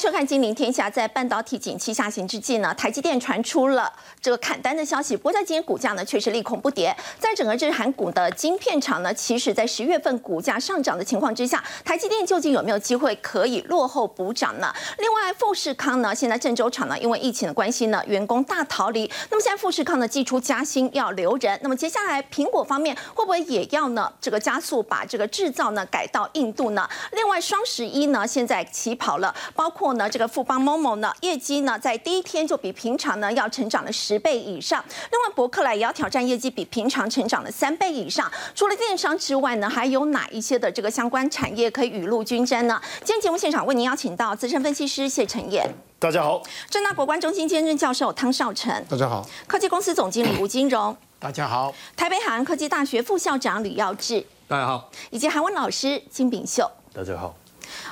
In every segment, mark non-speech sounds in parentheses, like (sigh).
收看《金陵天下》。在半导体景气下行之际呢，台积电传出了这个砍单的消息。不过在今天股价呢，却是利空不跌。在整个日韩股的晶片厂呢，其实在十月份股价上涨的情况之下，台积电究竟有没有机会可以落后补涨呢？另外，富士康呢，现在郑州厂呢，因为疫情的关系呢，员工大逃离。那么现在富士康呢，寄出加薪要留人。那么接下来苹果方面会不会也要呢？这个加速把这个制造呢改到印度呢？另外，双十一呢，现在起跑了，包括呢这个富邦某某呢，业绩呢在第一天就比平常呢要成长了十倍以上。另外，伯克莱也要挑战业绩比平常成长了三倍以上。除了电商之外呢，还有哪一些的这个相关产业可以雨露均沾呢？今天节目现场为您邀请到资深分析师谢晨彦，大家好；正大国关中心兼任教授汤少成，大家好；科技公司总经理吴金荣，大家好；台北海洋科技大学副校长吕耀志，大家好；以及韩文老师金炳秀，大家好。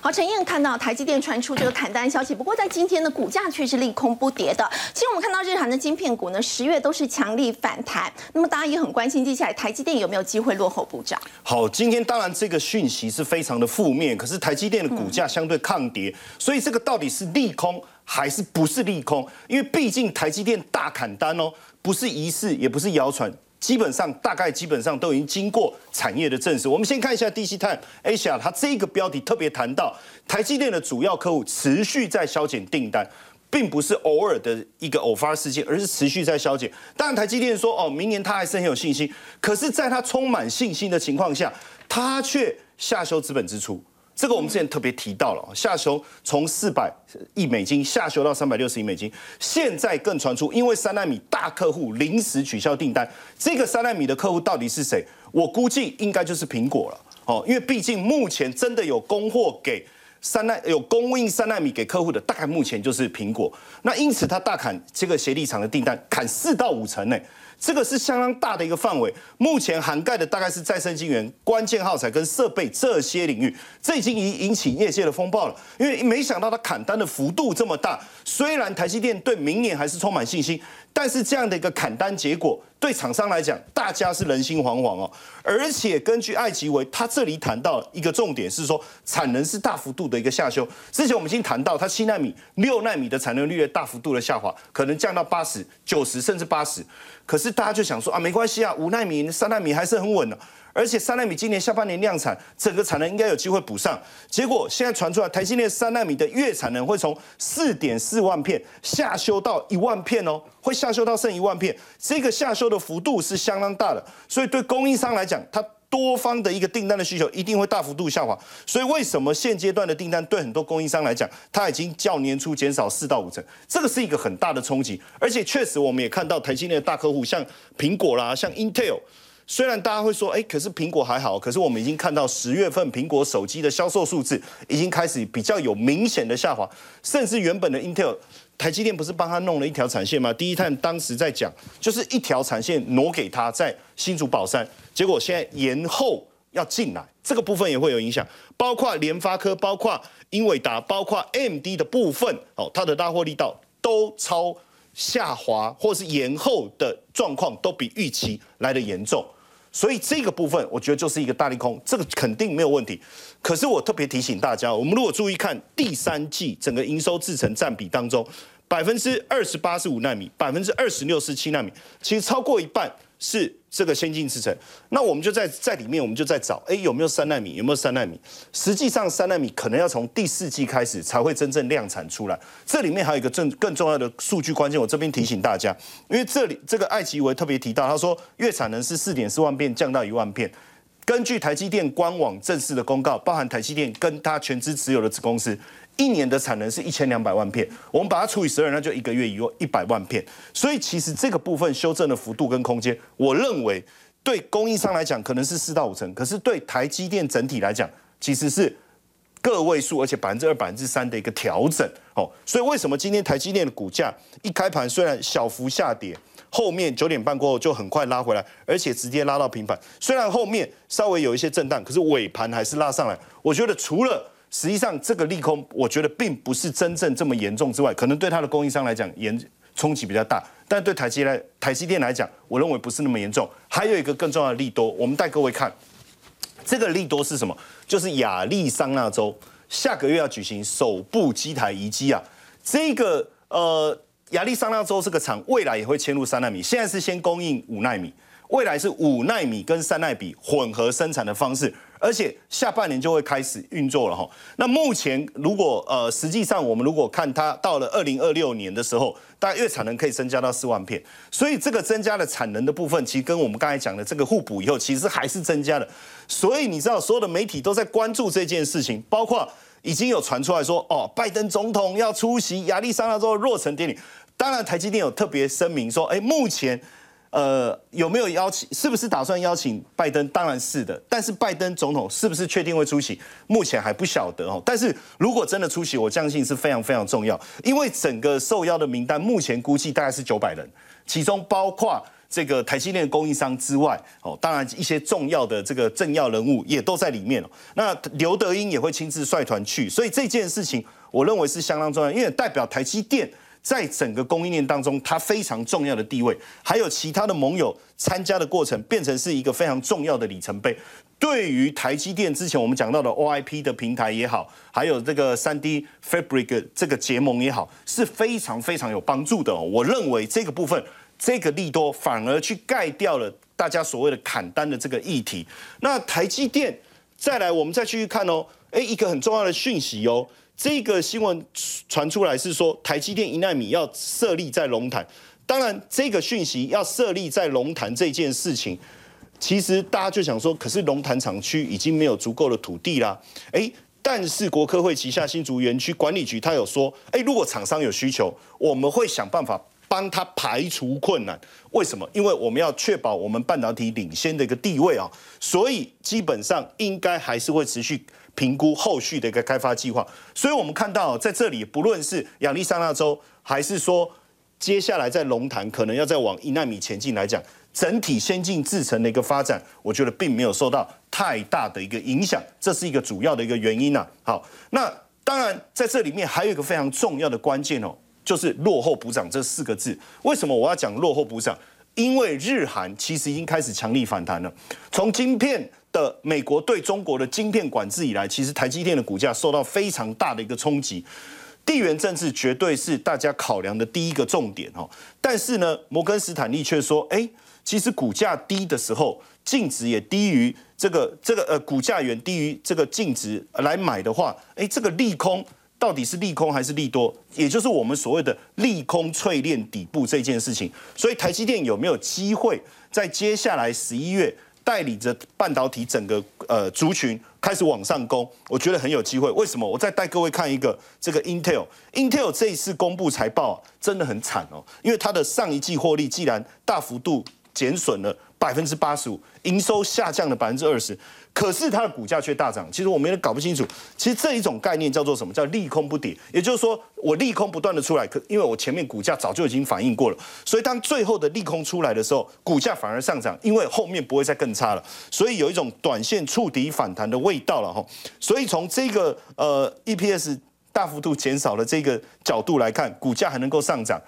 好，陈燕看到台积电传出这个砍单消息，不过在今天的股价却是利空不跌的。其实我们看到日韩的晶片股呢，十月都是强力反弹。那么大家也很关心，接下来台积电有没有机会落后补涨？好，今天当然这个讯息是非常的负面，可是台积电的股价相对抗跌，所以这个到底是利空还是不是利空？因为毕竟台积电大砍单哦，不是疑似，也不是谣传。基本上大概基本上都已经经过产业的证实。我们先看一下 DC Time Asia，它这个标题特别谈到台积电的主要客户持续在削减订单，并不是偶尔的一个偶发事件，而是持续在削减。当然台积电说哦，明年它还是很有信心，可是在它充满信心的情况下，它却下修资本支出。这个我们之前特别提到了，下修从四百亿美金下修到三百六十亿美金，现在更传出因为三纳米大客户临时取消订单，这个三纳米的客户到底是谁？我估计应该就是苹果了，哦，因为毕竟目前真的有供货给三纳有供应三纳米给客户的，大概目前就是苹果，那因此他大砍这个协力厂的订单，砍四到五成呢。这个是相当大的一个范围，目前涵盖的大概是再生晶圆、关键耗材跟设备这些领域，这已经引引起业界的风暴了。因为没想到它砍单的幅度这么大，虽然台积电对明年还是充满信心，但是这样的一个砍单结果。对厂商来讲，大家是人心惶惶哦。而且根据艾吉维，他这里谈到一个重点是说，产能是大幅度的一个下修。之前我们已经谈到，它七纳米、六纳米的产能率大幅度的下滑，可能降到八十九十甚至八十。可是大家就想说啊，没关系啊，五纳米、三纳米还是很稳的。而且三纳米今年下半年量产，整个产能应该有机会补上。结果现在传出来，台积电三纳米的月产能会从四点四万片下修到一万片哦，会下修到剩一万片。这个下修的幅度是相当大的，所以对供应商来讲，它多方的一个订单的需求一定会大幅度下滑。所以为什么现阶段的订单对很多供应商来讲，它已经较年初减少四到五成，这个是一个很大的冲击。而且确实我们也看到台积电的大客户，像苹果啦，像 Intel。虽然大家会说，哎，可是苹果还好，可是我们已经看到十月份苹果手机的销售数字已经开始比较有明显的下滑，甚至原本的 Intel 台积电不是帮他弄了一条产线吗？第一探当时在讲，就是一条产线挪给他在新竹宝山，结果现在延后要进来，这个部分也会有影响，包括联发科、包括英伟达、包括 MD 的部分，哦，它的大货力道都超下滑或是延后的状况都比预期来的严重。所以这个部分，我觉得就是一个大利空，这个肯定没有问题。可是我特别提醒大家，我们如果注意看第三季整个营收制成占比当中，百分之二十八是五纳米，百分之二十六是七纳米，其实超过一半。是这个先进制程，那我们就在在里面，我们就在找，哎，有没有三纳米？有没有三纳米？实际上，三纳米可能要从第四季开始才会真正量产出来。这里面还有一个更更重要的数据关键，我这边提醒大家，因为这里这个艾奇维特别提到，他说月产能是四点四万片降到一万片。根据台积电官网正式的公告，包含台积电跟他全资持有的子公司。一年的产能是一千两百万片，我们把它除以十二，那就一个月一一百万片。所以其实这个部分修正的幅度跟空间，我认为对供应商来讲可能是四到五成，可是对台积电整体来讲，其实是个位数，而且百分之二、百分之三的一个调整。哦，所以为什么今天台积电的股价一开盘虽然小幅下跌，后面九点半过后就很快拉回来，而且直接拉到平盘。虽然后面稍微有一些震荡，可是尾盘还是拉上来。我觉得除了实际上，这个利空，我觉得并不是真正这么严重之外，可能对它的供应商来讲，严冲击比较大，但对台积来台积电来讲，我认为不是那么严重。还有一个更重要的利多，我们带各位看，这个利多是什么？就是亚利桑那州下个月要举行首部机台移机啊，这个呃亚利桑那州这个厂未来也会迁入三纳米，现在是先供应五纳米，未来是五纳米跟三纳米混合生产的方式。而且下半年就会开始运作了哈。那目前如果呃，实际上我们如果看它到了二零二六年的时候，大概月产能可以增加到四万片。所以这个增加的产能的部分，其实跟我们刚才讲的这个互补以后，其实还是增加了。所以你知道，所有的媒体都在关注这件事情，包括已经有传出来说，哦，拜登总统要出席亚利桑那州的落成典礼。当然，台积电有特别声明说，哎，目前。呃，有没有邀请？是不是打算邀请拜登？当然是的。但是拜登总统是不是确定会出席？目前还不晓得哦。但是如果真的出席，我相信是非常非常重要，因为整个受邀的名单目前估计大概是九百人，其中包括这个台积电供应商之外，哦，当然一些重要的这个政要人物也都在里面哦。那刘德英也会亲自率团去，所以这件事情我认为是相当重要，因为代表台积电。在整个供应链当中，它非常重要的地位，还有其他的盟友参加的过程，变成是一个非常重要的里程碑。对于台积电之前我们讲到的 OIP 的平台也好，还有这个三 D Fabric 这个结盟也好，是非常非常有帮助的。我认为这个部分，这个利多反而去盖掉了大家所谓的砍单的这个议题。那台积电再来，我们再继续看哦，哎，一个很重要的讯息哦。这个新闻传出来是说，台积电一纳米要设立在龙潭。当然，这个讯息要设立在龙潭这件事情，其实大家就想说，可是龙潭厂区已经没有足够的土地啦。诶，但是国科会旗下新竹园区管理局他有说，诶，如果厂商有需求，我们会想办法帮他排除困难。为什么？因为我们要确保我们半导体领先的一个地位啊。所以基本上应该还是会持续。评估后续的一个开发计划，所以我们看到在这里，不论是亚利桑那州，还是说接下来在龙潭可能要再往一纳米前进来讲，整体先进制程的一个发展，我觉得并没有受到太大的一个影响，这是一个主要的一个原因呐。好，那当然在这里面还有一个非常重要的关键哦，就是落后补涨这四个字。为什么我要讲落后补涨？因为日韩其实已经开始强力反弹了，从晶片。的美国对中国的晶片管制以来，其实台积电的股价受到非常大的一个冲击。地缘政治绝对是大家考量的第一个重点哦。但是呢，摩根斯坦利却说，哎，其实股价低的时候，净值也低于这个这个呃股价远低于这个净值来买的话，哎，这个利空到底是利空还是利多？也就是我们所谓的利空淬炼底部这件事情。所以台积电有没有机会在接下来十一月？带领着半导体整个呃族群开始往上攻，我觉得很有机会。为什么？我再带各位看一个这个 Intel，Intel 这一次公布财报真的很惨哦，因为它的上一季获利既然大幅度减损了百分之八十五，营收下降了百分之二十。可是它的股价却大涨，其实我们也搞不清楚。其实这一种概念叫做什么？叫利空不跌，也就是说我利空不断的出来，可因为我前面股价早就已经反应过了，所以当最后的利空出来的时候，股价反而上涨，因为后面不会再更差了。所以有一种短线触底反弹的味道了哈。所以从这个呃 EPS 大幅度减少的这个角度来看，股价还能够上涨，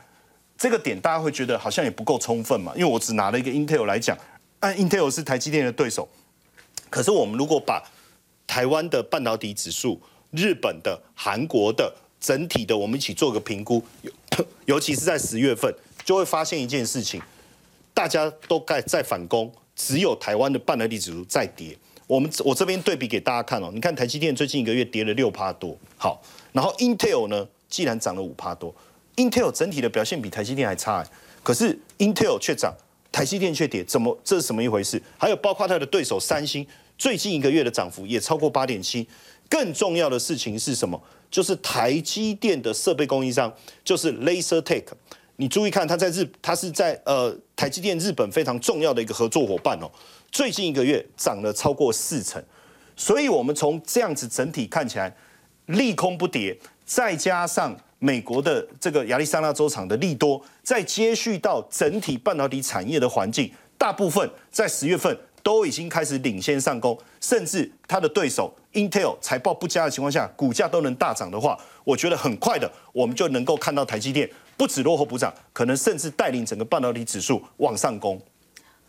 这个点大家会觉得好像也不够充分嘛？因为我只拿了一个 Intel 来讲，按 Intel 是台积电的对手。可是我们如果把台湾的半导体指数、日本的、韩国的整体的，我们一起做个评估，(coughs) 尤其是在十月份，就会发现一件事情：大家都在在反攻，只有台湾的半导体指数在跌。我们我这边对比给大家看哦，你看台积电最近一个月跌了六趴多，好，然后 Intel 呢，既然涨了五趴多，Intel 整体的表现比台积电还差，可是 Intel 却涨。台积电却跌，怎么这是什么一回事？还有包括它的对手三星，最近一个月的涨幅也超过八点七。更重要的事情是什么？就是台积电的设备供应商，就是 LaserTech。你注意看，它在日，它是在呃台积电日本非常重要的一个合作伙伴哦。最近一个月涨了超过四成，所以我们从这样子整体看起来，利空不跌，再加上。美国的这个亚利桑那州厂的利多，再接续到整体半导体产业的环境，大部分在十月份都已经开始领先上攻，甚至它的对手 Intel 财报不佳的情况下，股价都能大涨的话，我觉得很快的，我们就能够看到台积电不止落后补涨，可能甚至带领整个半导体指数往上攻。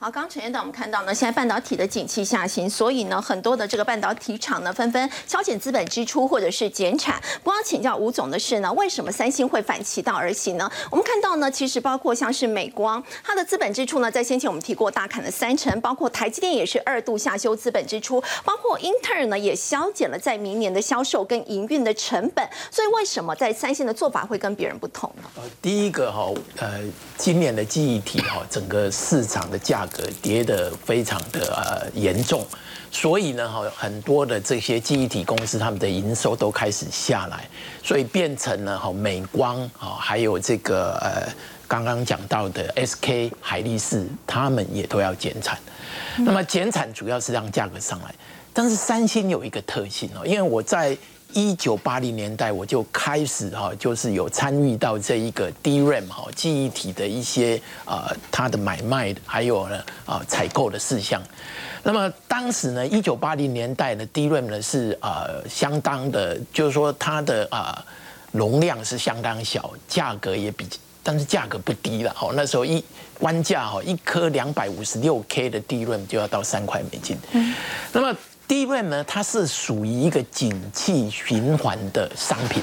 好，刚刚陈院长我们看到呢，现在半导体的景气下行，所以呢，很多的这个半导体厂呢纷纷削减资本支出或者是减产。不要请教吴总的是呢，为什么三星会反其道而行呢？我们看到呢，其实包括像是美光，它的资本支出呢，在先前我们提过大砍了三成，包括台积电也是二度下修资本支出，包括英特尔呢也削减了在明年的销售跟营运的成本。所以为什么在三星的做法会跟别人不同呢？呃，第一个哈，呃，今年的记忆体哈，整个市场的价格跌得非常的呃严重，所以呢哈，很多的这些记忆体公司他们的营收都开始下来，所以变成了哈美光啊，还有这个呃刚刚讲到的 SK 海力士，他们也都要减产。那么减产主要是让价格上来，但是三星有一个特性哦，因为我在一九八零年代我就开始哈，就是有参与到这一个 DRAM 哈记忆体的一些啊它的买卖，还有呢啊采购的事项。那么当时呢，一九八零年代的 DRAM 呢是啊相当的，就是说它的啊容量是相当小，价格也比，但是价格不低了。哦，那时候一官价哈一颗两百五十六 K 的 DRAM 就要到三块美金。嗯，那么。第一位呢，它是属于一个景气循环的商品，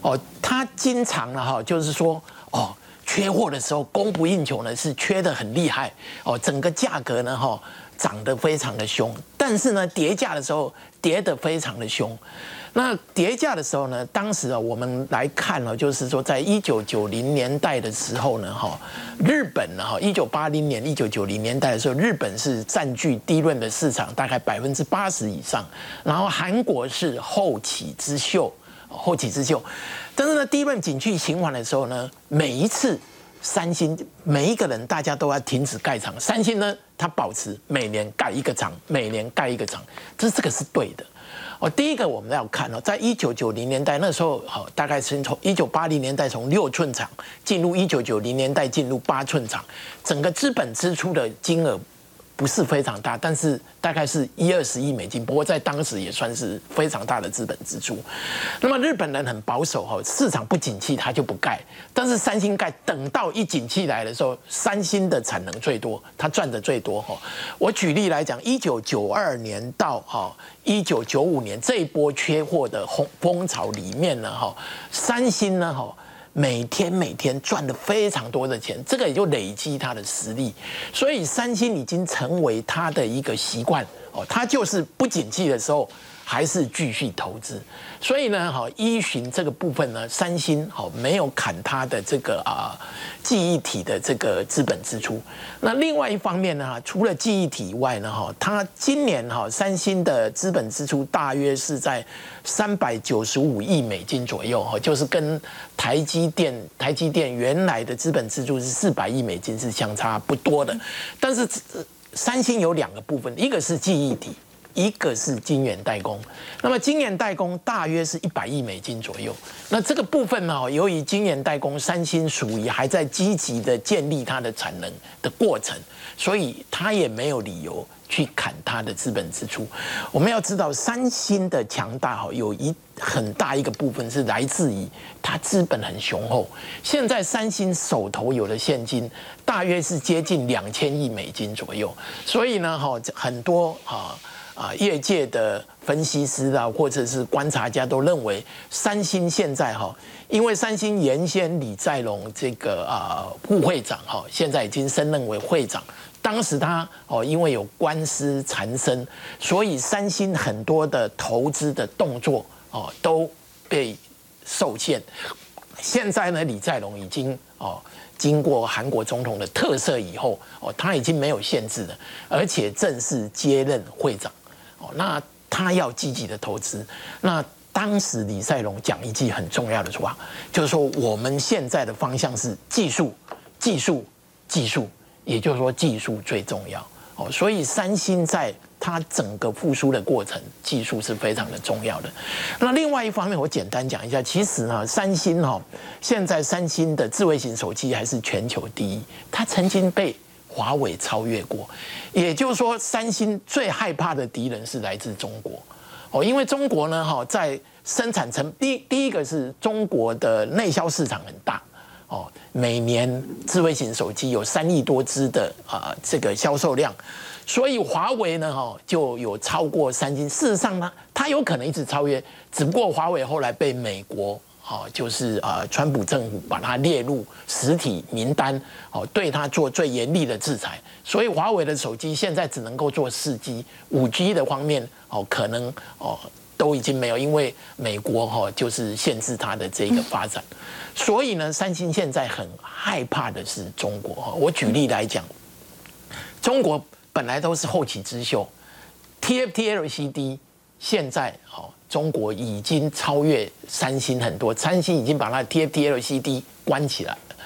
哦，它经常呢哈，就是说哦，缺货的时候供不应求呢，是缺的很厉害，哦，整个价格呢哈涨得非常的凶，但是呢跌价的时候跌得非常的凶。那叠价的时候呢？当时啊，我们来看了，就是说，在一九九零年代的时候呢，哈，日本呢，哈，一九八零年、一九九零年代的时候，日本是占据低润的市场大概百分之八十以上，然后韩国是后起之秀，后起之秀。但是呢，低润景气循环的时候呢，每一次三星每一个人大家都要停止盖厂，三星呢，它保持每年盖一个厂，每年盖一个厂，这这个是对的。哦，第一个我们要看哦，在一九九零年代那时候，好，大概是从一九八零年代从六寸厂进入一九九零年代进入八寸厂，整个资本支出的金额。不是非常大，但是大概是一二十亿美金，不过在当时也算是非常大的资本支出。那么日本人很保守哈，市场不景气他就不盖，但是三星盖，等到一景气来的时候，三星的产能最多，他赚的最多哈。我举例来讲，一九九二年到哈一九九五年这一波缺货的风风潮里面呢哈，三星呢哈。每天每天赚的非常多的钱，这个也就累积他的实力，所以三星已经成为他的一个习惯哦，他就是不景气的时候。还是继续投资，所以呢，哈，依循这个部分呢，三星好没有砍它的这个啊记忆体的这个资本支出。那另外一方面呢，除了记忆体以外呢，哈，它今年哈三星的资本支出大约是在三百九十五亿美金左右，哈，就是跟台积电台积电原来的资本支出是四百亿美金是相差不多的。但是三星有两个部分，一个是记忆体。一个是晶圆代工，那么晶圆代工大约是一百亿美金左右。那这个部分呢，由于晶圆代工，三星属于还在积极的建立它的产能的过程，所以它也没有理由去砍它的资本支出。我们要知道，三星的强大哈，有一很大一个部分是来自于它资本很雄厚。现在三星手头有的现金大约是接近两千亿美金左右，所以呢，哈，很多啊。啊，业界的分析师啊，或者是观察家都认为，三星现在哈，因为三星原先李在镕这个啊副会长哈，现在已经升任为会长。当时他哦，因为有官司缠身，所以三星很多的投资的动作哦都被受限。现在呢，李在镕已经哦。经过韩国总统的特赦以后，哦，他已经没有限制了，而且正式接任会长，那他要积极的投资。那当时李赛龙讲一句很重要的话，就是说我们现在的方向是技术，技术，技术，也就是说技术最重要。哦，所以三星在它整个复苏的过程，技术是非常的重要的。那另外一方面，我简单讲一下，其实呢，三星哈，现在三星的智慧型手机还是全球第一，它曾经被华为超越过。也就是说，三星最害怕的敌人是来自中国。哦，因为中国呢，哈，在生产成第第一个是中国的内销市场很大。哦，每年智慧型手机有三亿多只的啊这个销售量，所以华为呢哈就有超过三星。事实上呢，它有可能一直超越，只不过华为后来被美国。哦，就是啊，川普政府把它列入实体名单，哦，对它做最严厉的制裁。所以华为的手机现在只能够做四 G、五 G 的方面，哦，可能哦都已经没有，因为美国哈就是限制它的这个发展。所以呢，三星现在很害怕的是中国。哈，我举例来讲，中国本来都是后起之秀，TFT LCD 现在哦。中国已经超越三星很多，三星已经把它的 TFT LCD 关起来了。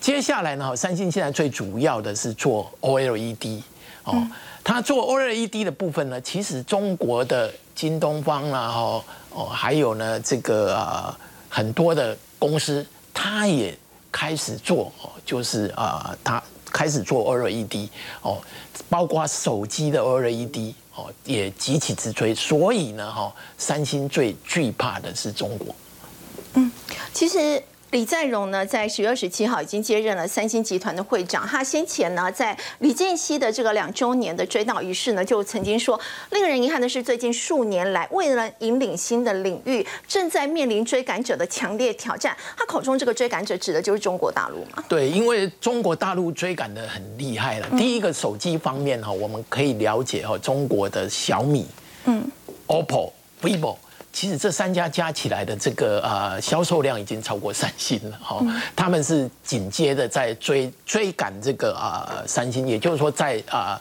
接下来呢，三星现在最主要的是做 OLED 哦，它做 OLED 的部分呢，其实中国的京东方啦，哈哦，还有呢这个啊很多的公司，它也开始做哦，就是啊它开始做 OLED 哦，包括手机的 OLED。也急起直追，所以呢，哈，三星最惧怕的是中国。嗯，其实。李在镕呢，在十月二十七号已经接任了三星集团的会长。他先前呢，在李健熙的这个两周年的追悼仪式呢，就曾经说，令人遗憾的是，最近数年来，为了引领新的领域，正在面临追赶者的强烈挑战。他口中这个追赶者指的就是中国大陆嘛？对，因为中国大陆追赶的很厉害了。第一个手机方面哈，我们可以了解哈，中国的小米、嗯，OPPO、vivo。其实这三家加起来的这个呃销售量已经超过三星了哈，他们是紧接着在追追赶这个啊三星，也就是说在啊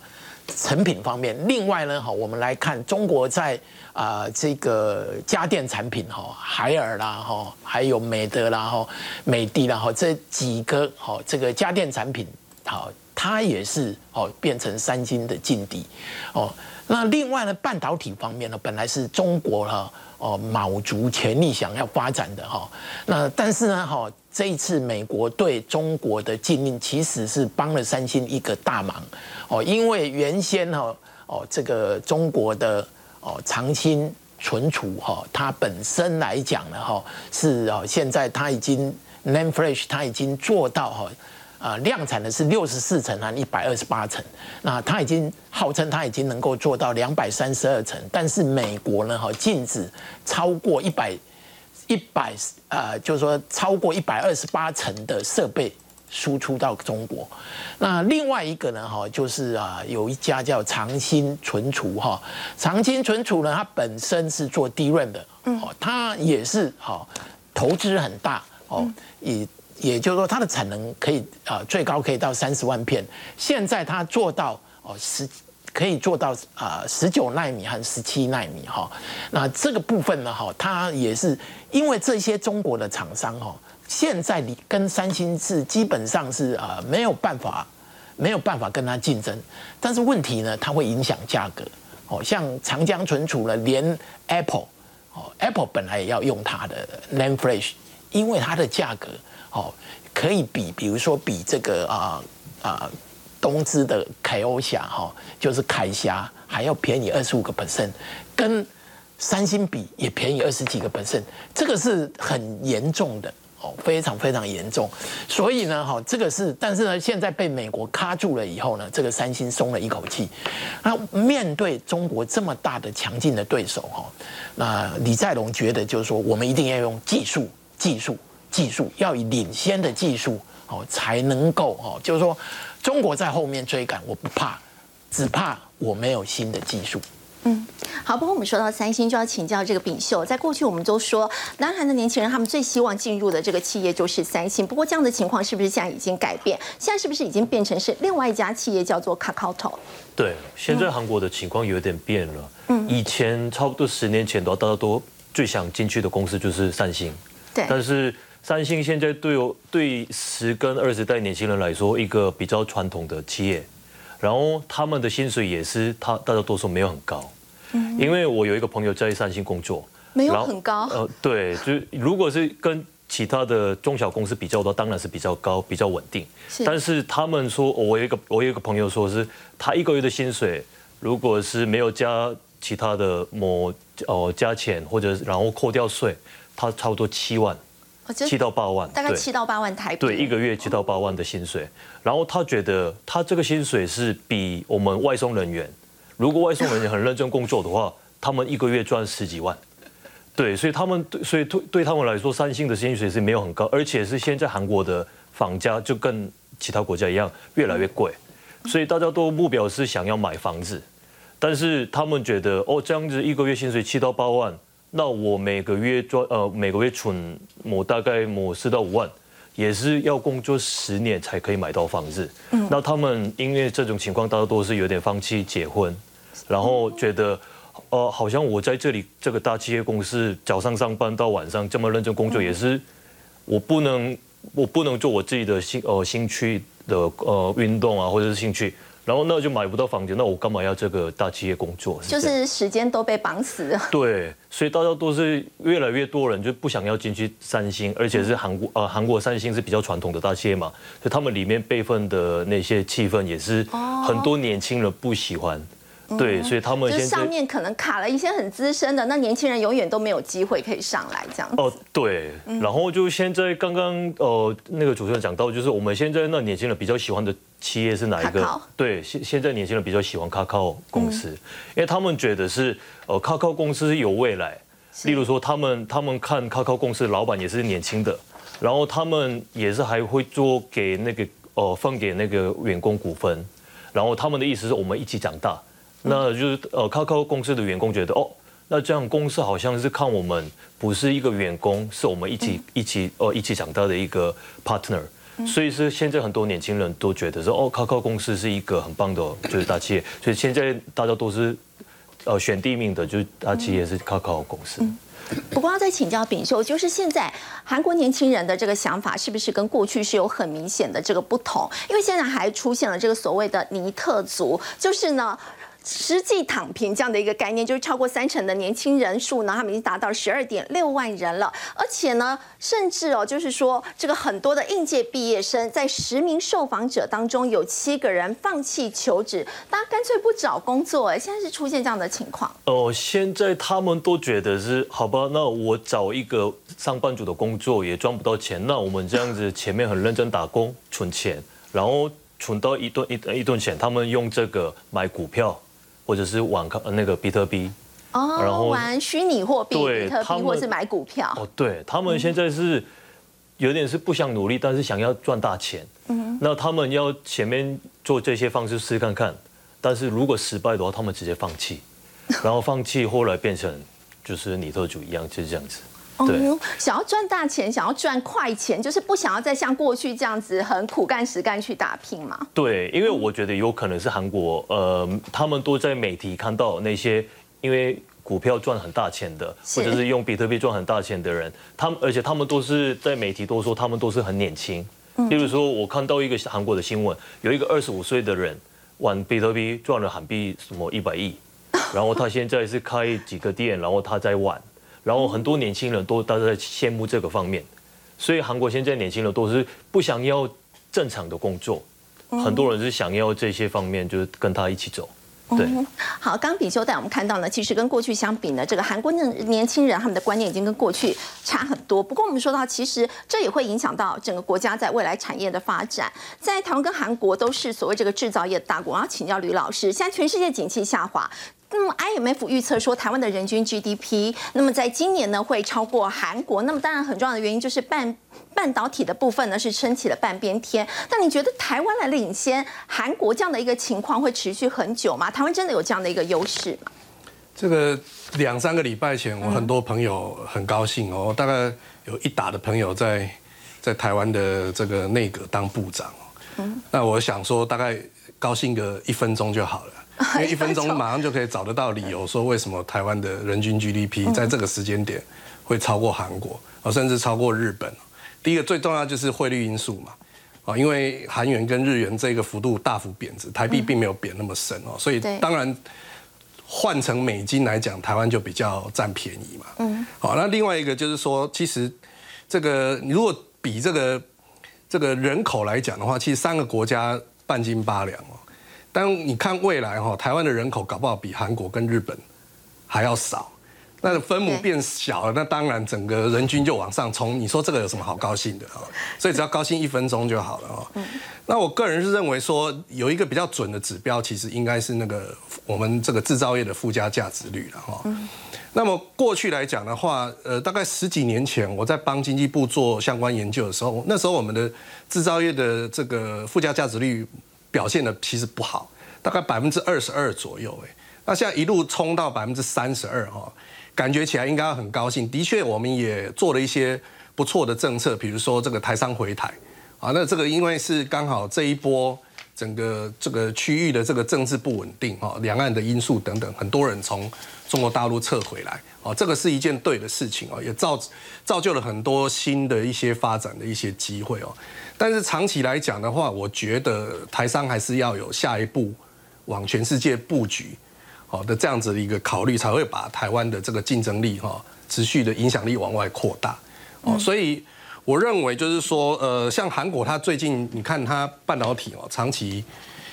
成品方面。另外呢哈，我们来看中国在啊这个家电产品哈，海尔啦哈，还有美德啦哈，美的啦哈，这几个哈这个家电产品好，它也是哦变成三星的劲敌哦。那另外呢，半导体方面呢，本来是中国哈。哦，卯足全力想要发展的哈，那但是呢，哈，这一次美国对中国的禁令其实是帮了三星一个大忙哦，因为原先哈哦这个中国的哦长青存储哈，它本身来讲呢哈是哦现在它已经 Name Flash 它已经做到哈。啊，量产的是六十四层和一百二十八层，那它已经号称它已经能够做到两百三十二层，但是美国呢，哈禁止超过一百一百呃，就是说超过一百二十八层的设备输出到中国。那另外一个呢，哈就是啊，有一家叫长兴存储哈，长兴存储呢，它本身是做低润的，哦，它也是哈投资很大哦，以。也就是说，它的产能可以啊，最高可以到三十万片。现在它做到哦十，可以做到啊十九纳米和十七纳米哈。那这个部分呢哈，它也是因为这些中国的厂商哈，现在你跟三星是基本上是啊没有办法没有办法跟它竞争。但是问题呢，它会影响价格哦。像长江存储了，连 Apple 哦，Apple 本来也要用它的 Name Flash，因为它的价格。哦，可以比，比如说比这个啊啊东芝的凯欧侠哈，就是凯侠还要便宜二十五个 percent，跟三星比也便宜二十几个 percent，这个是很严重的哦，非常非常严重。所以呢，哈，这个是，但是呢，现在被美国卡住了以后呢，这个三星松了一口气。那面对中国这么大的强劲的对手哈，那李在龙觉得就是说，我们一定要用技术，技术。技术要以领先的技术哦，才能够哦，就是说，中国在后面追赶，我不怕，只怕我没有新的技术。嗯，好。不过我们说到三星，就要请教这个炳秀。在过去，我们都说，南韩的年轻人他们最希望进入的这个企业就是三星。不过这样的情况是不是现在已经改变？现在是不是已经变成是另外一家企业叫做 Kakao？对，现在韩国的情况有点变了。嗯，以前差不多十年前，大家都最想进去的公司就是三星。对，但是。三星现在对对十跟二十代年轻人来说，一个比较传统的企业，然后他们的薪水也是他大家都说没有很高，嗯，因为我有一个朋友在三星工作，没有很高，呃，对，就如果是跟其他的中小公司比较的话，当然是比较高，比较稳定，是，但是他们说，我有一个我有一个朋友说是他一个月的薪水，如果是没有加其他的某哦加钱或者然后扣掉税，他差不多七万。七到八万，大概七到八万台币，对，一个月七到八万的薪水。然后他觉得他这个薪水是比我们外送人员，如果外送人员很认真工作的话，他们一个月赚十几万。对，所以他们对，所以对对他们来说，三星的薪水是没有很高，而且是现在韩国的房价就跟其他国家一样越来越贵，所以大家都目标是想要买房子，但是他们觉得哦，这样子一个月薪水七到八万，那我每个月赚呃每个月存我大概我四到五万，也是要工作十年才可以买到房子。那他们因为这种情况，大多都是有点放弃结婚，然后觉得。呃，好像我在这里这个大企业公司，早上上班到晚上这么认真工作，也是我不能，我不能做我自己的兴呃兴趣的呃运动啊，或者是兴趣，然后那就买不到房子，那我干嘛要这个大企业工作？就是时间都被绑死了。(laughs) 对，所以大家都是越来越多人就不想要进去三星，而且是韩国呃韩国三星是比较传统的大企业嘛，所以他们里面备份的那些气氛也是很多年轻人不喜欢。对，所以他们就上面可能卡了一些很资深的，那年轻人永远都没有机会可以上来这样。哦，对，然后就现在刚刚呃那个主持人讲到，就是我们现在那年轻人比较喜欢的企业是哪一个？对，现现在年轻人比较喜欢卡卡公司，因为他们觉得是呃卡卡公司有未来。例如说，他们他们看卡卡公司老板也是年轻的，然后他们也是还会做给那个呃分给那个员工股份，然后他们的意思是我们一起长大。那就是呃，靠靠公司的员工觉得哦，那这样公司好像是看我们不是一个员工，是我们一起一起呃一起长大的一个 partner，所以是现在很多年轻人都觉得说哦，靠靠公司是一个很棒的就是大企业，所以现在大家都是呃选第一名的，就是大企业是靠靠公司。不过要再请教炳秀，就是现在韩国年轻人的这个想法是不是跟过去是有很明显的这个不同？因为现在还出现了这个所谓的尼特族，就是呢。实际躺平这样的一个概念，就是超过三成的年轻人数呢，他们已经达到十二点六万人了。而且呢，甚至哦，就是说这个很多的应届毕业生，在十名受访者当中，有七个人放弃求职，大家干脆不找工作。哎，现在是出现这样的情况。哦，现在他们都觉得是好吧，那我找一个上班族的工作也赚不到钱，那我们这样子前面很认真打工存钱，然后存到一顿一一顿钱，他们用这个买股票。或者是玩那个比特币，哦，然后玩虚拟货币，比特币，或是买股票。哦，对他们现在是有点是不想努力，但是想要赚大钱。嗯，那他们要前面做这些方式试看看，但是如果失败的话，他们直接放弃，然后放弃，后来变成就是尼特主一样，就是这样子。对，想要赚大钱，想要赚快钱，就是不想要再像过去这样子很苦干实干去打拼嘛。对，因为我觉得有可能是韩国，呃，他们都在媒体看到那些因为股票赚很大钱的，或者是用比特币赚很大钱的人，他们而且他们都是在媒体都说他们都是很年轻。例如说，我看到一个韩国的新闻，有一个二十五岁的人玩比特币赚了韩币什么一百亿，然后他现在是开几个店，然后他在玩。然后很多年轻人都都在羡慕这个方面，所以韩国现在年轻人都是不想要正常的工作，很多人是想要这些方面，就是跟他一起走。对，好，刚比修带我们看到呢，其实跟过去相比呢，这个韩国的年轻人他们的观念已经跟过去差很多。不过我们说到，其实这也会影响到整个国家在未来产业的发展。在台湾跟韩国都是所谓这个制造业大国，我要请教吕老师，现在全世界景气下滑。那么 IMF 预测说，台湾的人均 GDP，那么在今年呢会超过韩国。那么当然很重要的原因就是半半导体的部分呢是撑起了半边天。那你觉得台湾来领先韩国这样的一个情况会持续很久吗？台湾真的有这样的一个优势吗？这个两三个礼拜前，我很多朋友很高兴哦，大概有一打的朋友在在台湾的这个内阁当部长。嗯，那我想说大概高兴个一分钟就好了。(laughs) 因为一分钟马上就可以找得到理由，说为什么台湾的人均 GDP 在这个时间点会超过韩国，啊，甚至超过日本。第一个最重要就是汇率因素嘛，啊，因为韩元跟日元这个幅度大幅贬值，台币并没有贬那么深哦，所以当然换成美金来讲，台湾就比较占便宜嘛。嗯，好，那另外一个就是说，其实这个如果比这个这个人口来讲的话，其实三个国家半斤八两哦。但你看未来哈，台湾的人口搞不好比韩国跟日本还要少。那分母变小了，那当然整个人均就往上冲。你说这个有什么好高兴的啊？所以只要高兴一分钟就好了哦。那我个人是认为说，有一个比较准的指标，其实应该是那个我们这个制造业的附加价值率了哈。那么过去来讲的话，呃，大概十几年前我在帮经济部做相关研究的时候，那时候我们的制造业的这个附加价值率表现的其实不好，大概百分之二十二左右哎。那现在一路冲到百分之三十二哈。感觉起来应该很高兴。的确，我们也做了一些不错的政策，比如说这个台商回台啊。那这个因为是刚好这一波整个这个区域的这个政治不稳定哈，两岸的因素等等，很多人从中国大陆撤回来啊，这个是一件对的事情啊，也造造就了很多新的一些发展的一些机会哦。但是长期来讲的话，我觉得台商还是要有下一步往全世界布局。好的，这样子的一个考虑才会把台湾的这个竞争力哈，持续的影响力往外扩大。哦，所以我认为就是说，呃，像韩国，它最近你看它半导体哦，长期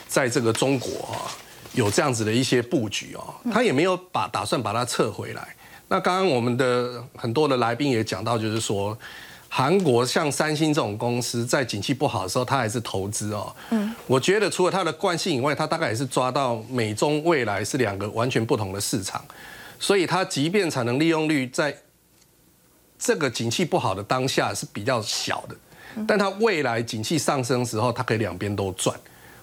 在这个中国啊有这样子的一些布局哦，它也没有把打算把它撤回来。那刚刚我们的很多的来宾也讲到，就是说。韩国像三星这种公司，在景气不好的时候，它还是投资哦。嗯，我觉得除了它的惯性以外，它大概也是抓到美中未来是两个完全不同的市场，所以它即便产能利用率在这个景气不好的当下是比较小的，但它未来景气上升时候，它可以两边都赚。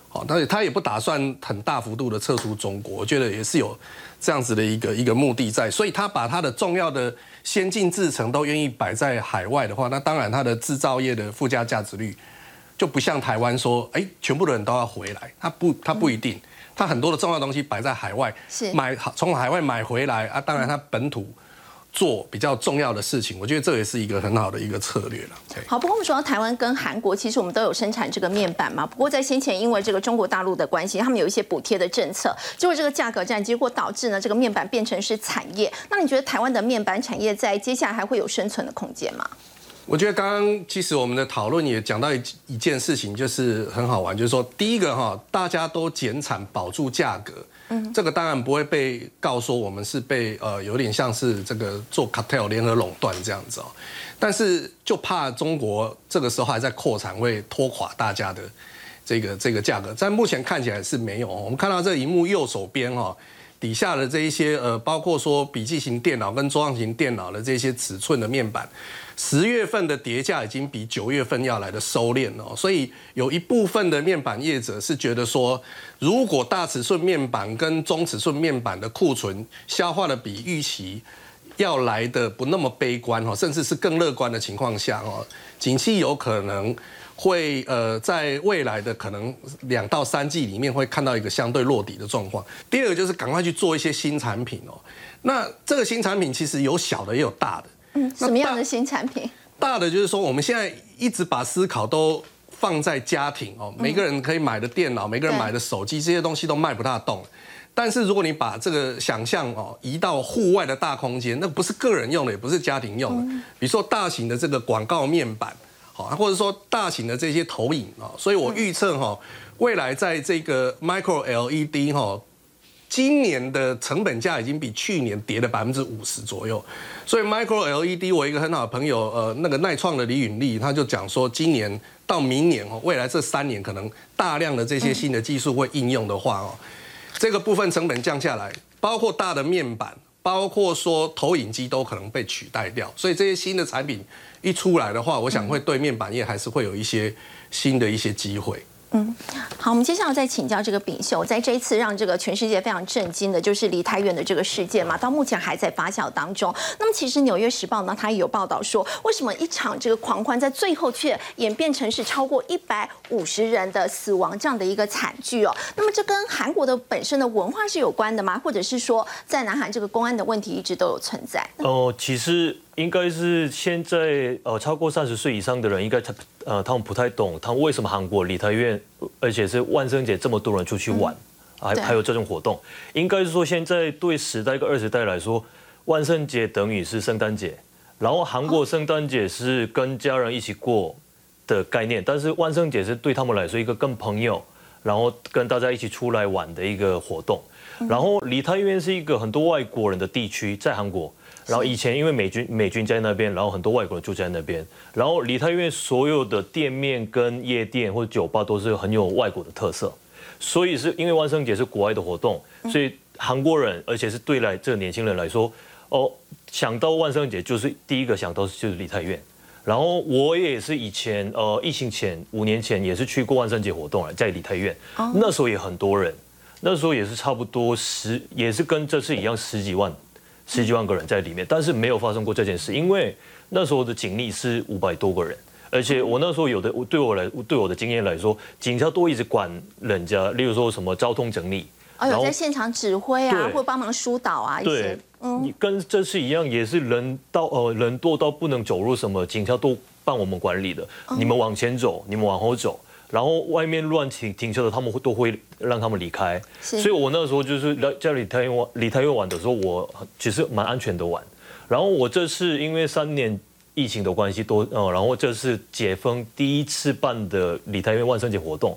好，但是它也不打算很大幅度的撤出中国，我觉得也是有这样子的一个一个目的在，所以它把它的重要的。先进制程都愿意摆在海外的话，那当然它的制造业的附加价值率就不像台湾说，哎，全部的人都要回来，它不，它不一定，它很多的重要东西摆在海外，是买从海外买回来啊，当然它本土。做比较重要的事情，我觉得这也是一个很好的一个策略了。好，不过我们说到台湾跟韩国，其实我们都有生产这个面板嘛。不过在先前因为这个中国大陆的关系，他们有一些补贴的政策，结果这个价格战，结果导致呢这个面板变成是产业。那你觉得台湾的面板产业在接下来还会有生存的空间吗？我觉得刚刚其实我们的讨论也讲到一一件事情，就是很好玩，就是说第一个哈，大家都减产保住价格。嗯这个当然不会被告说我们是被呃有点像是这个做 cartel 联合垄断这样子哦，但是就怕中国这个时候还在扩产会拖垮大家的这个这个价格，在目前看起来是没有。我们看到这荧幕右手边哈底下的这一些呃，包括说笔记型电脑跟桌上型电脑的这些尺寸的面板。十月份的叠价已经比九月份要来的收敛了，所以有一部分的面板业者是觉得说，如果大尺寸面板跟中尺寸面板的库存消化的比预期要来的不那么悲观哦，甚至是更乐观的情况下哦，景气有可能会呃在未来的可能两到三季里面会看到一个相对落底的状况。第二个就是赶快去做一些新产品哦，那这个新产品其实有小的也有大的。嗯，什么样的新产品？大的就是说，我们现在一直把思考都放在家庭哦，每个人可以买的电脑，每个人买的手机，这些东西都卖不大动。但是如果你把这个想象哦移到户外的大空间，那不是个人用的，也不是家庭用的。比如说大型的这个广告面板，好，或者说大型的这些投影啊，所以我预测哈，未来在这个 Micro LED 哈。今年的成本价已经比去年跌了百分之五十左右，所以 Micro LED 我一个很好的朋友，呃，那个耐创的李允丽，他就讲说，今年到明年哦，未来这三年可能大量的这些新的技术会应用的话哦，这个部分成本降下来，包括大的面板，包括说投影机都可能被取代掉，所以这些新的产品一出来的话，我想会对面板业还是会有一些新的一些机会。嗯，好，我们接下来再请教这个炳秀，在这一次让这个全世界非常震惊的，就是离太远的这个事件嘛，到目前还在发酵当中。那么，其实《纽约时报》呢，它也有报道说，为什么一场这个狂欢在最后却演变成是超过一百五十人的死亡这样的一个惨剧哦？那么，这跟韩国的本身的文化是有关的吗？或者是说，在南韩这个公安的问题一直都有存在？哦，其实。应该是现在呃超过三十岁以上的人，应该他呃他们不太懂，他们为什么韩国梨泰院，而且是万圣节这么多人出去玩，还还有这种活动，应该是说现在对十代跟二十代来说，万圣节等于是圣诞节，然后韩国圣诞节是跟家人一起过的概念，但是万圣节是对他们来说一个跟朋友，然后跟大家一起出来玩的一个活动。然后梨泰院是一个很多外国人的地区，在韩国。然后以前因为美军美军在那边，然后很多外国人住在那边。然后梨泰院所有的店面跟夜店或者酒吧都是很有外国的特色，所以是因为万圣节是国外的活动，所以韩国人而且是对来这个年轻人来说，哦，想到万圣节就是第一个想到就是梨泰院。然后我也是以前呃疫情前五年前也是去过万圣节活动了，在梨泰院，那时候也很多人，那时候也是差不多十，也是跟这次一样十几万。十几万个人在里面，但是没有发生过这件事，因为那时候的警力是五百多个人，而且我那时候有的对我来对我的经验来说，警察都一直管人家，例如说什么交通整理，哦，有在现场指挥啊，或帮忙疏导啊一些，嗯，跟这次一样，也是人到呃人多到不能走路，什么警察都帮我们管理的，你们往前走，你们往后走。然后外面乱停停车的，他们会都会让他们离开。所以我那时候就是在在里太院玩，里太院玩的时候，我其实蛮安全的玩。然后我这次因为三年疫情的关系，都嗯，然后这是解封第一次办的里太院万圣节活动。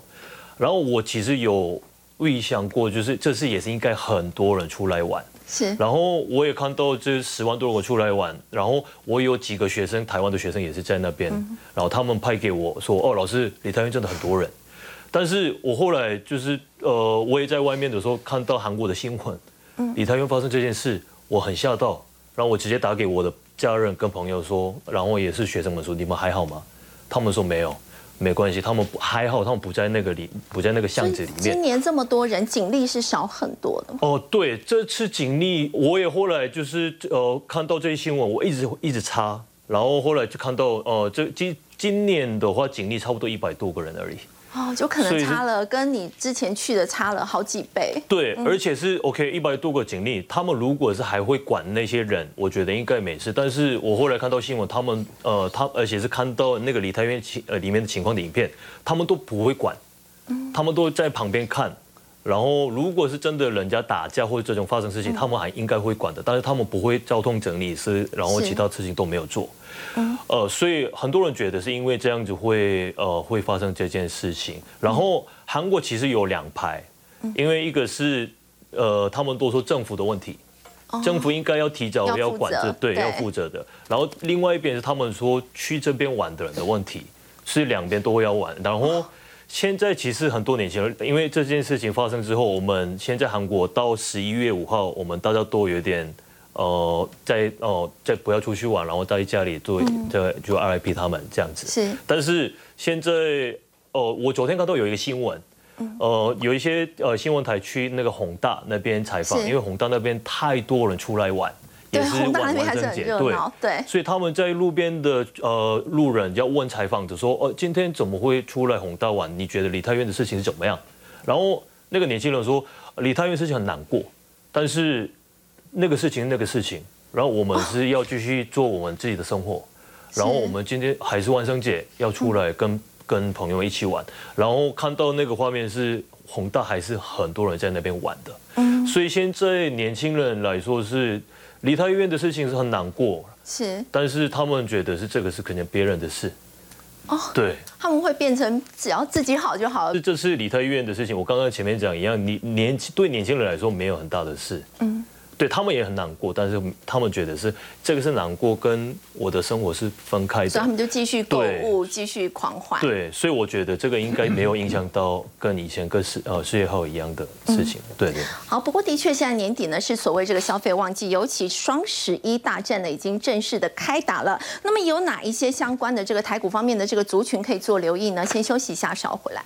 然后我其实有预想过，就是这次也是应该很多人出来玩。是，然后我也看到这十万多人出来玩，然后我有几个学生，台湾的学生也是在那边，然后他们拍给我说，哦，老师，李太院真的很多人，但是我后来就是呃，我也在外面的时候看到韩国的新闻，李太院发生这件事，我很吓到，然后我直接打给我的家人跟朋友说，然后也是学生们说，你们还好吗？他们说没有。没关系，他们还好，他们不在那个里，不在那个巷子里面。今年这么多人，警力是少很多的。哦，对，这次警力，我也后来就是呃看到这些新闻，我一直一直查，然后后来就看到，呃，这今今年的话，警力差不多一百多个人而已。哦，就可能差了，跟你之前去的差了好几倍。对，而且是 OK 一百多个警力，他们如果是还会管那些人，我觉得应该没事。但是我后来看到新闻，他们呃，他而且是看到那个梨泰院情呃里面的情况的影片，他们都不会管，他们都在旁边看。然后，如果是真的人家打架或者这种发生事情，他们还应该会管的，但是他们不会交通整理是，然后其他事情都没有做。呃，所以很多人觉得是因为这样子会呃会发生这件事情。然后韩国其实有两派，因为一个是呃他们都说政府的问题，政府应该要提早要管这对要负责的。然后另外一边是他们说去这边玩的人的问题，是两边都会要玩。然后。现在其实很多年轻人，因为这件事情发生之后，我们现在韩国到十一月五号，我们大家都有点呃，在哦，在不要出去玩，然后在家里做，在就 RIP 他们这样子。是。但是现在哦，我昨天看到有一个新闻，呃，有一些呃新闻台去那个宏大那边采访，因为宏大那边太多人出来玩。也是万圣节，对对，所以他们在路边的呃路人要问采访者说：“哦，今天怎么会出来红大玩？你觉得李太院的事情是怎么样？”然后那个年轻人说：“李太院事情很难过，但是那个事情那个事情，然后我们是要继续做我们自己的生活，然后我们今天还是万圣节要出来跟跟朋友一起玩，然后看到那个画面是宏大还是很多人在那边玩的，嗯，所以现在年轻人来说是。”离太医院的事情是很难过，是，但是他们觉得是这个是可能别人的事，哦，对，他们会变成只要自己好就好。了。这是离太医院的事情，我刚刚前面讲一样，你年轻对年轻人来说没有很大的事，嗯。对他们也很难过，但是他们觉得是这个是难过，跟我的生活是分开的，所以他们就继续购物，继续狂欢。对，所以我觉得这个应该没有影响到跟以前跟事呃事业号一样的事情。对对。好，不过的确现在年底呢是所谓这个消费旺季，尤其双十一大战呢已经正式的开打了。那么有哪一些相关的这个台股方面的这个族群可以做留意呢？先休息一下，稍回来。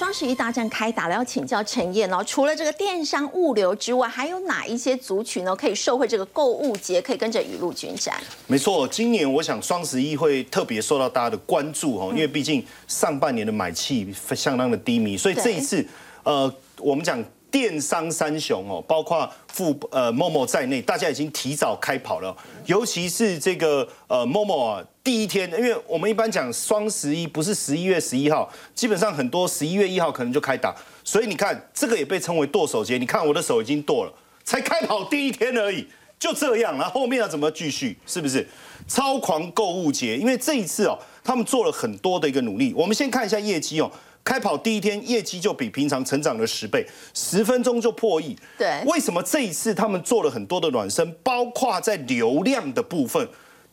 双十一大战开打了，要请教陈燕哦。除了这个电商物流之外，还有哪一些族群呢？可以受惠这个购物节，可以跟着雨露均沾？没错，今年我想双十一会特别受到大家的关注哦，因为毕竟上半年的买气相当的低迷，所以这一次，呃，我们讲电商三雄哦，包括富呃 Momo 在内，大家已经提早开跑了。尤其是这个呃 Momo 啊，第一天，因为我们一般讲双十一不是十一月十一号，基本上很多十一月一号可能就开打，所以你看这个也被称为剁手节。你看我的手已经剁了，才开跑第一天而已，就这样，然后后面要怎么继续？是不是超狂购物节？因为这一次哦，他们做了很多的一个努力。我们先看一下业绩哦。开跑第一天，业绩就比平常成长了十倍，十分钟就破亿。对，为什么这一次他们做了很多的暖身，包括在流量的部分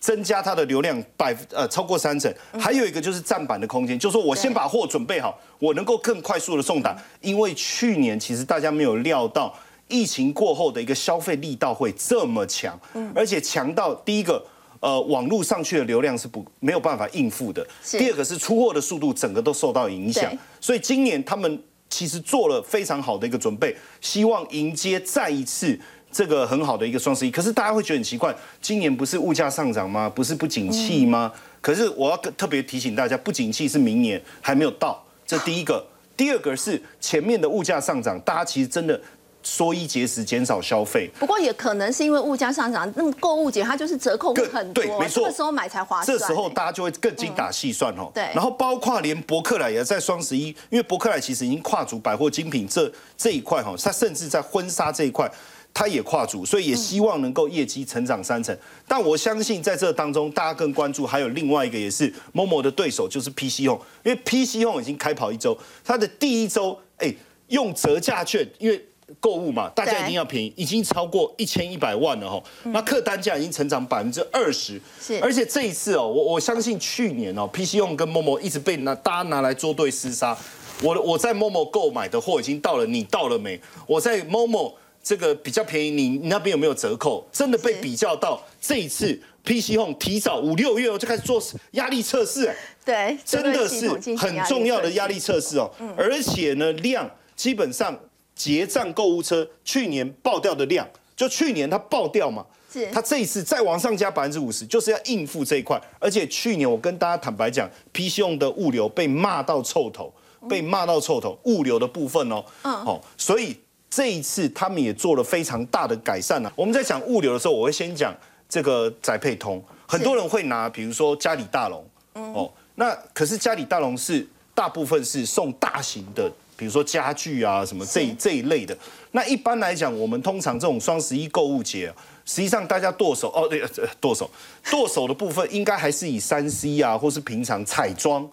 增加它的流量百呃超过三成，还有一个就是站板的空间，就是说我先把货准备好，我能够更快速的送达。因为去年其实大家没有料到疫情过后的一个消费力道会这么强，而且强到第一个。呃，网络上去的流量是不没有办法应付的。第二个是出货的速度，整个都受到影响。所以今年他们其实做了非常好的一个准备，希望迎接再一次这个很好的一个双十一。可是大家会觉得很奇怪，今年不是物价上涨吗？不是不景气吗？可是我要特别提醒大家，不景气是明年还没有到。这第一个，第二个是前面的物价上涨，大家其实真的。缩衣节食，减少消费。不过也可能是因为物价上涨，那么购物节它就是折扣会很多，对，没错。这时候买才划算。这时候大家就会更精打细算哦。对。然后包括连博客来也在双十一，因为博客来其实已经跨足百货精品这这一块哈，它甚至在婚纱这一块，它也跨足，所以也希望能够业绩成长三成。但我相信在这当中，大家更关注还有另外一个也是某某的对手，就是 PC Home，因为 PC Home 已经开跑一周，它的第一周哎用折价券，因为。购物嘛，大家一定要便宜，已经超过一千一百万了哈。那客单价已经成长百分之二十，是。而且这一次哦，我我相信去年哦，PC 用跟 Momo 一直被拿大家拿来作对厮杀。我我在 Momo 购买的货已经到了，你到了没？我在 Momo 这个比较便宜，你你那边有没有折扣？真的被比较到这一次 PC Home 提早五六月就开始做压力测试，对，真的是很重要的压力测试哦。而且呢，量基本上。结账购物车去年爆掉的量，就去年它爆掉嘛，是它这一次再往上加百分之五十，就是要应付这一块。而且去年我跟大家坦白讲，PC Home 的物流被骂到臭头，被骂到臭头，物流的部分哦，嗯，哦，所以这一次他们也做了非常大的改善呢。我们在讲物流的时候，我会先讲这个宅配通，很多人会拿，比如说家里大龙，哦，那可是家里大龙是大部分是送大型的。比如说家具啊，什么这这一类的，那一般来讲，我们通常这种双十一购物节，实际上大家剁手哦，对，剁手，剁手的部分应该还是以三 C 啊，或是平常彩妆，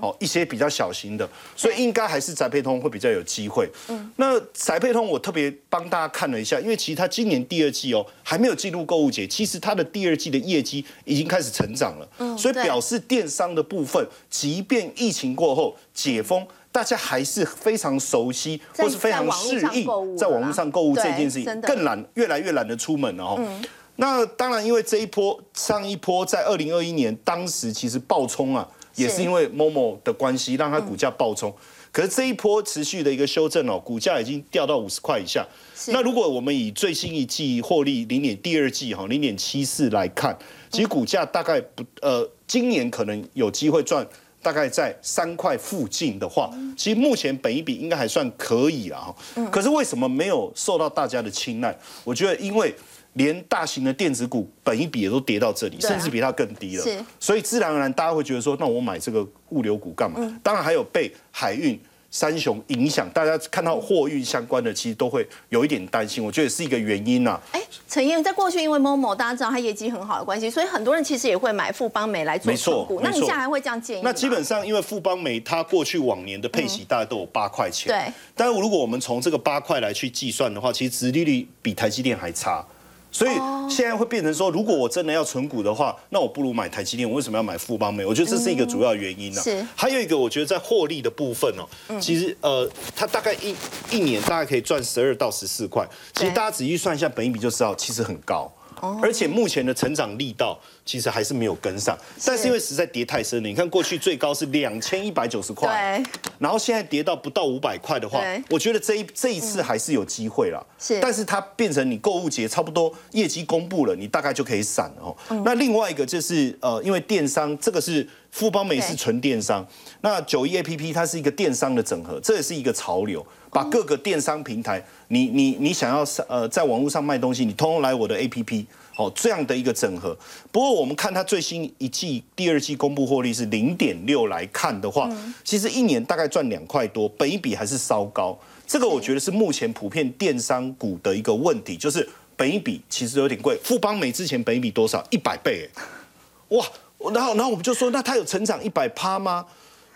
哦，一些比较小型的，所以应该还是宅配通会比较有机会。嗯，那宅配通我特别帮大家看了一下，因为其实它今年第二季哦还没有进入购物节，其实它的第二季的业绩已经开始成长了，嗯，所以表示电商的部分，即便疫情过后解封。大家还是非常熟悉，或是非常适应在网络上购物这件事情，更懒，越来越懒得出门了哦。那当然，因为这一波上一波在二零二一年，当时其实爆冲啊，也是因为 Momo 的关系，让它股价暴冲。可是这一波持续的一个修正哦，股价已经掉到五十块以下。那如果我们以最新一季获利零点第二季哈零点七四来看，其实股价大概不呃，今年可能有机会赚。大概在三块附近的话，其实目前本一比应该还算可以啊。可是为什么没有受到大家的青睐？我觉得因为连大型的电子股本一比也都跌到这里，甚至比它更低了。所以自然而然大家会觉得说，那我买这个物流股干嘛？当然还有被海运。三雄影响，大家看到货运相关的，其实都会有一点担心。我觉得是一个原因呐。哎，陈燕，在过去因为某某大家知道它业绩很好的关系，所以很多人其实也会买富邦美来做持股。那你现在还会这样建议那基本上，因为富邦美它过去往年的配息大概都有八块钱。对。但是如果我们从这个八块来去计算的话，其实殖利率比台积电还差。所以现在会变成说，如果我真的要存股的话，那我不如买台积电。我为什么要买富邦美？我觉得这是一个主要原因呢。是。还有一个，我觉得在获利的部分哦，其实呃，它大概一一年大概可以赚十二到十四块。其实大家仔细算一下，本一比就知道，其实很高。而且目前的成长力道其实还是没有跟上，但是因为实在跌太深了，你看过去最高是两千一百九十块，然后现在跌到不到五百块的话，我觉得这一这一次还是有机会了。是，但是它变成你购物节差不多业绩公布了，你大概就可以闪了哦。那另外一个就是呃，因为电商这个是。富邦美是纯电商，那九一 A P P 它是一个电商的整合，这也是一个潮流，把各个电商平台，你你你想要上呃在网络上卖东西，你通通来我的 A P P，哦这样的一个整合。不过我们看它最新一季第二季公布获利是零点六来看的话，其实一年大概赚两块多，本一比还是稍高。这个我觉得是目前普遍电商股的一个问题，就是本一比其实有点贵。富邦美之前本一比多少？一百倍，哇！然后然后我们就说，那它有成长一百趴吗？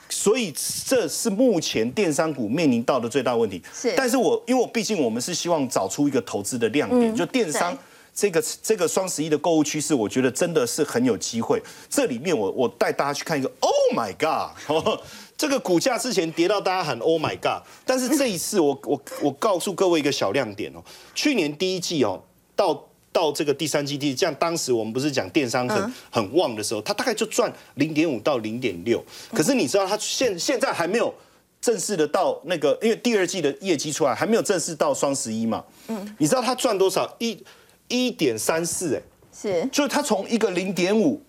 所以这是目前电商股面临到的最大问题。是，但是我因为我毕竟我们是希望找出一个投资的亮点，就电商这个这个双十一的购物趋势，我觉得真的是很有机会。这里面我我带大家去看一个，Oh my God！(laughs) 这个股价之前跌到大家喊 Oh my God，但是这一次我我我告诉各位一个小亮点哦，去年第一季哦到到这个第三季第，这样当时我们不是讲电商很很旺的时候，它大概就赚零点五到零点六，可是你知道它现现在还没有正式的到那个，因为第二季的业绩出来还没有正式到双十一嘛，嗯，你知道它赚多少？一一点三四哎，是，就是它从一个零点五。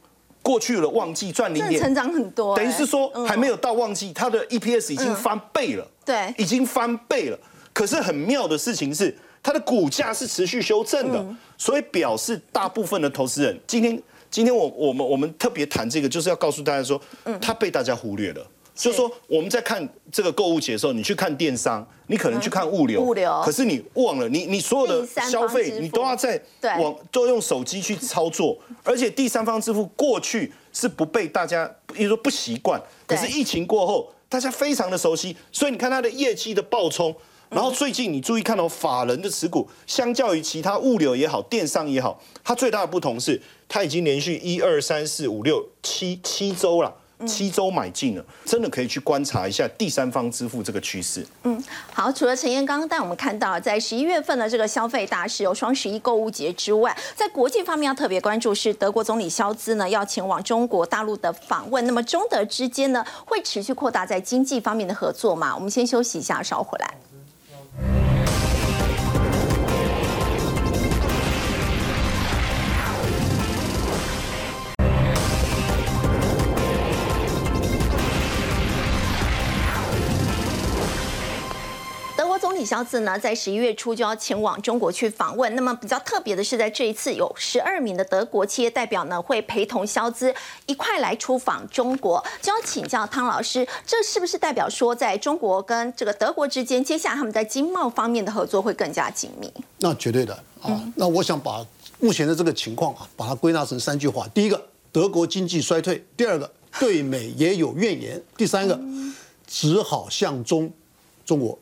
过去了旺季赚零点，成长很多，等于是说还没有到旺季，它的 EPS 已经翻倍了，对，已经翻倍了。可是很妙的事情是，它的股价是持续修正的，所以表示大部分的投资人今天今天我我们我们特别谈这个，就是要告诉大家说，它被大家忽略了。就是说，我们在看这个购物节的时候，你去看电商，你可能去看物流，物流，可是你忘了，你你所有的消费，你都要在网都用手机去操作，(laughs) 而且第三方支付过去是不被大家，比如说不习惯，可是疫情过后，大家非常的熟悉，所以你看它的业绩的暴冲，然后最近你注意看到法人的持股，相较于其他物流也好，电商也好，它最大的不同是，它已经连续一二三四五六七七周了。七周买进了，真的可以去观察一下第三方支付这个趋势。嗯，好，除了陈彦刚带我们看到，在十一月份的这个消费大事有双十一购物节之外，在国际方面要特别关注是德国总理肖兹呢要前往中国大陆的访问。那么中德之间呢会持续扩大在经济方面的合作吗？我们先休息一下，稍回来。李肖子呢，在十一月初就要前往中国去访问。那么比较特别的是，在这一次有十二名的德国企业代表呢，会陪同肖兹一块来出访中国。就要请教汤老师，这是不是代表说，在中国跟这个德国之间，接下来他们在经贸方面的合作会更加紧密？那绝对的啊！那我想把目前的这个情况啊，把它归纳成三句话：第一个，德国经济衰退；第二个，对美也有怨言；第三个，只好向中中国。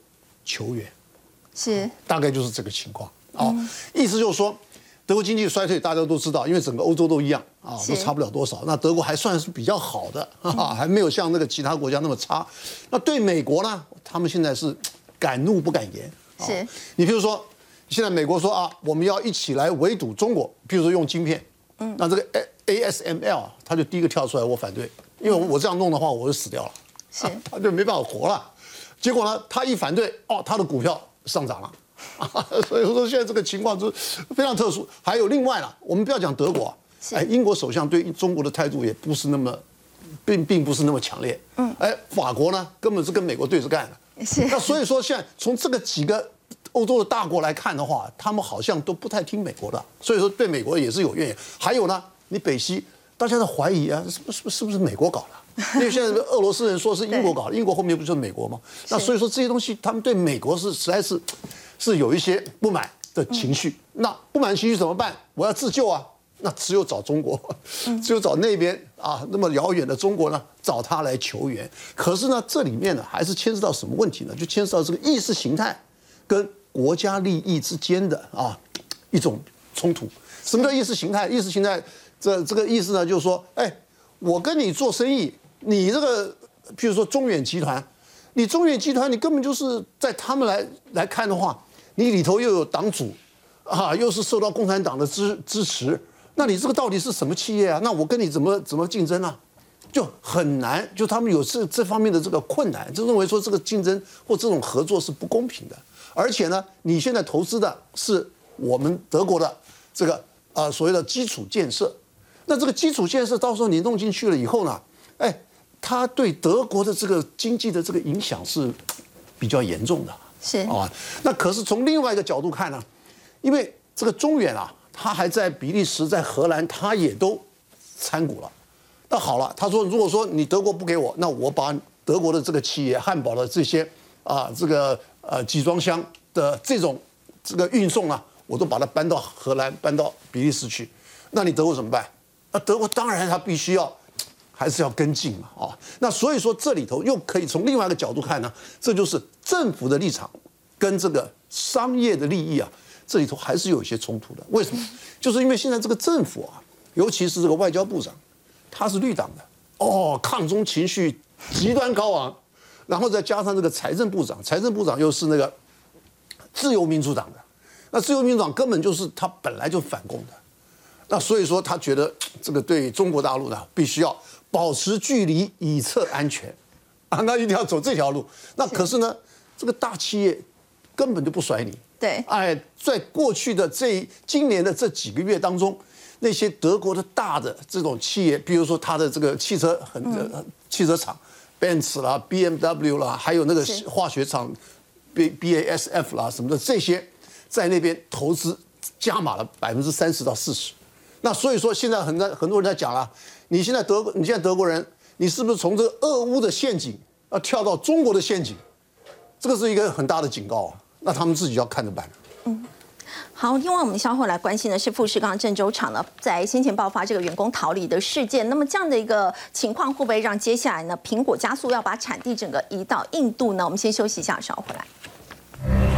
球员。是。大概就是这个情况。啊，意思就是说，德国经济衰退，大家都知道，因为整个欧洲都一样啊，都差不了多少。那德国还算是比较好的，(laughs) 还没有像那个其他国家那么差。那对美国呢，他们现在是敢怒不敢言。是。你比如说，现在美国说啊，我们要一起来围堵中国，比如说用晶片，嗯，那这个 A A S M L 他就第一个跳出来，我反对，因为我这样弄的话，我就死掉了，是。他 (laughs) 就没办法活了。结果呢，他一反对，哦，他的股票上涨了，(laughs) 所以说现在这个情况是非常特殊。还有另外呢，我们不要讲德国，哎，英国首相对中国的态度也不是那么，并并不是那么强烈。嗯，哎，法国呢，根本是跟美国对着干的。是。那所以说现在从这个几个欧洲的大国来看的话，他们好像都不太听美国的，所以说对美国也是有怨言。还有呢，你北溪大家在怀疑啊，是不是是不是美国搞的？(laughs) 因为现在俄罗斯人说是英国搞的，英国后面不就是美国吗？那所以说这些东西，他们对美国是实在是是有一些不满的情绪。那不满情绪怎么办？我要自救啊！那只有找中国，(laughs) 只有找那边啊那么遥远的中国呢，找他来求援。可是呢，这里面呢还是牵涉到什么问题呢？就牵涉到这个意识形态跟国家利益之间的啊一种冲突。什么叫意识形态？意识形态这这个意思呢，就是说，哎，我跟你做生意。你这个，譬如说中远集团，你中远集团，你根本就是在他们来来看的话，你里头又有党组，啊，又是受到共产党的支支持，那你这个到底是什么企业啊？那我跟你怎么怎么竞争啊？就很难，就他们有这这方面的这个困难，就认为说这个竞争或这种合作是不公平的。而且呢，你现在投资的是我们德国的这个啊所谓的基础建设，那这个基础建设到时候你弄进去了以后呢？哎，它对德国的这个经济的这个影响是比较严重的。是啊，那可是从另外一个角度看呢，因为这个中远啊，它还在比利时、在荷兰，它也都参股了。那好了，他说，如果说你德国不给我，那我把德国的这个企业、汉堡的这些啊，这个呃集装箱的这种这个运送啊，我都把它搬到荷兰、搬到比利时去。那你德国怎么办？那德国当然他必须要还是要跟进嘛，啊，那所以说这里头又可以从另外一个角度看呢，这就是政府的立场跟这个商业的利益啊，这里头还是有一些冲突的。为什么？就是因为现在这个政府啊，尤其是这个外交部长。他是绿党的哦，抗中情绪极端高昂，然后再加上这个财政部长，财政部长又是那个自由民主党的，那自由民主党根本就是他本来就反共的，那所以说他觉得这个对中国大陆呢，必须要保持距离以策安全啊，那一定要走这条路。那可是呢，这个大企业根本就不甩你。对，哎，在过去的这今年的这几个月当中。那些德国的大的这种企业，比如说它的这个汽车很汽车厂，Benz 啦、BMW 啦，还有那个化学厂，B BASF 啦什么的，这些在那边投资加码了百分之三十到四十。那所以说现在很多很多人在讲了，你现在德国，你现在德国人，你是不是从这个俄乌的陷阱要跳到中国的陷阱？这个是一个很大的警告！那他们自己要看着办。嗯。好，另外我们稍后来关心的是富士康郑州厂呢，在先前爆发这个员工逃离的事件。那么这样的一个情况，会不会让接下来呢，苹果加速要把产地整个移到印度呢？我们先休息一下，稍后回来。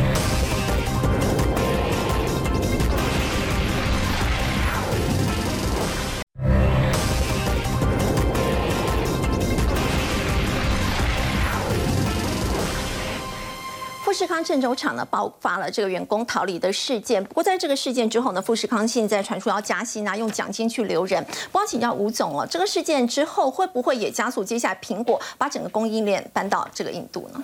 富士康郑州厂呢爆发了这个员工逃离的事件，不过在这个事件之后呢，富士康现在传出要加薪啊，用奖金去留人。光请教吴总哦，这个事件之后会不会也加速接下来苹果把整个供应链搬到这个印度呢？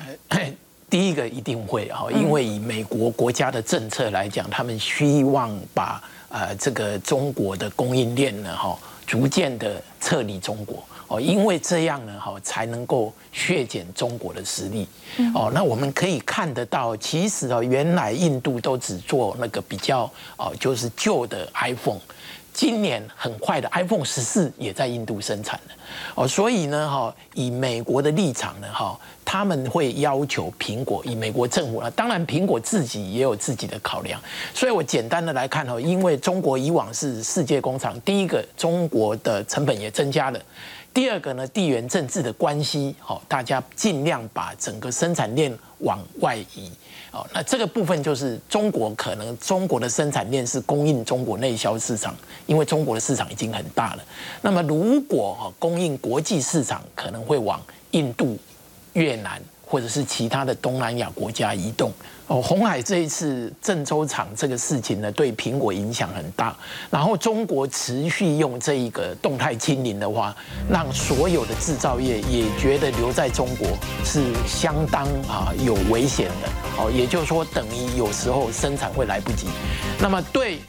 第一个一定会哈，因为以美国国家的政策来讲，他们希望把呃这个中国的供应链呢哈，逐渐的撤离中国。哦，因为这样呢，哈，才能够削减中国的实力。哦，那我们可以看得到，其实哦，原来印度都只做那个比较哦，就是旧的 iPhone。今年很快的 iPhone 十四也在印度生产了。哦，所以呢，哈，以美国的立场呢，哈，他们会要求苹果，以美国政府呢，当然苹果自己也有自己的考量。所以我简单的来看哈，因为中国以往是世界工厂，第一个中国的成本也增加了。第二个呢，地缘政治的关系，好，大家尽量把整个生产链往外移，哦，那这个部分就是中国可能中国的生产链是供应中国内销市场，因为中国的市场已经很大了。那么如果哈供应国际市场，可能会往印度、越南或者是其他的东南亚国家移动。哦，红海这一次郑州厂这个事情呢，对苹果影响很大。然后中国持续用这一个动态清零的话，让所有的制造业也觉得留在中国是相当啊有危险的。哦，也就是说，等于有时候生产会来不及。那么对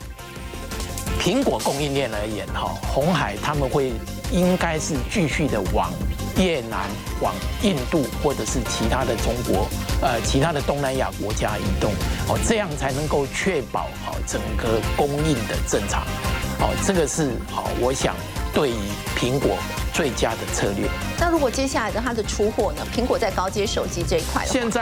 苹果供应链而言，哈，红海他们会应该是继续的往。越南往印度或者是其他的中国，呃，其他的东南亚国家移动，哦，这样才能够确保哦整个供应的正常，哦，这个是好，我想对于苹果最佳的策略。那如果接下来的它的出货呢？苹果在高阶手机这一块，现在。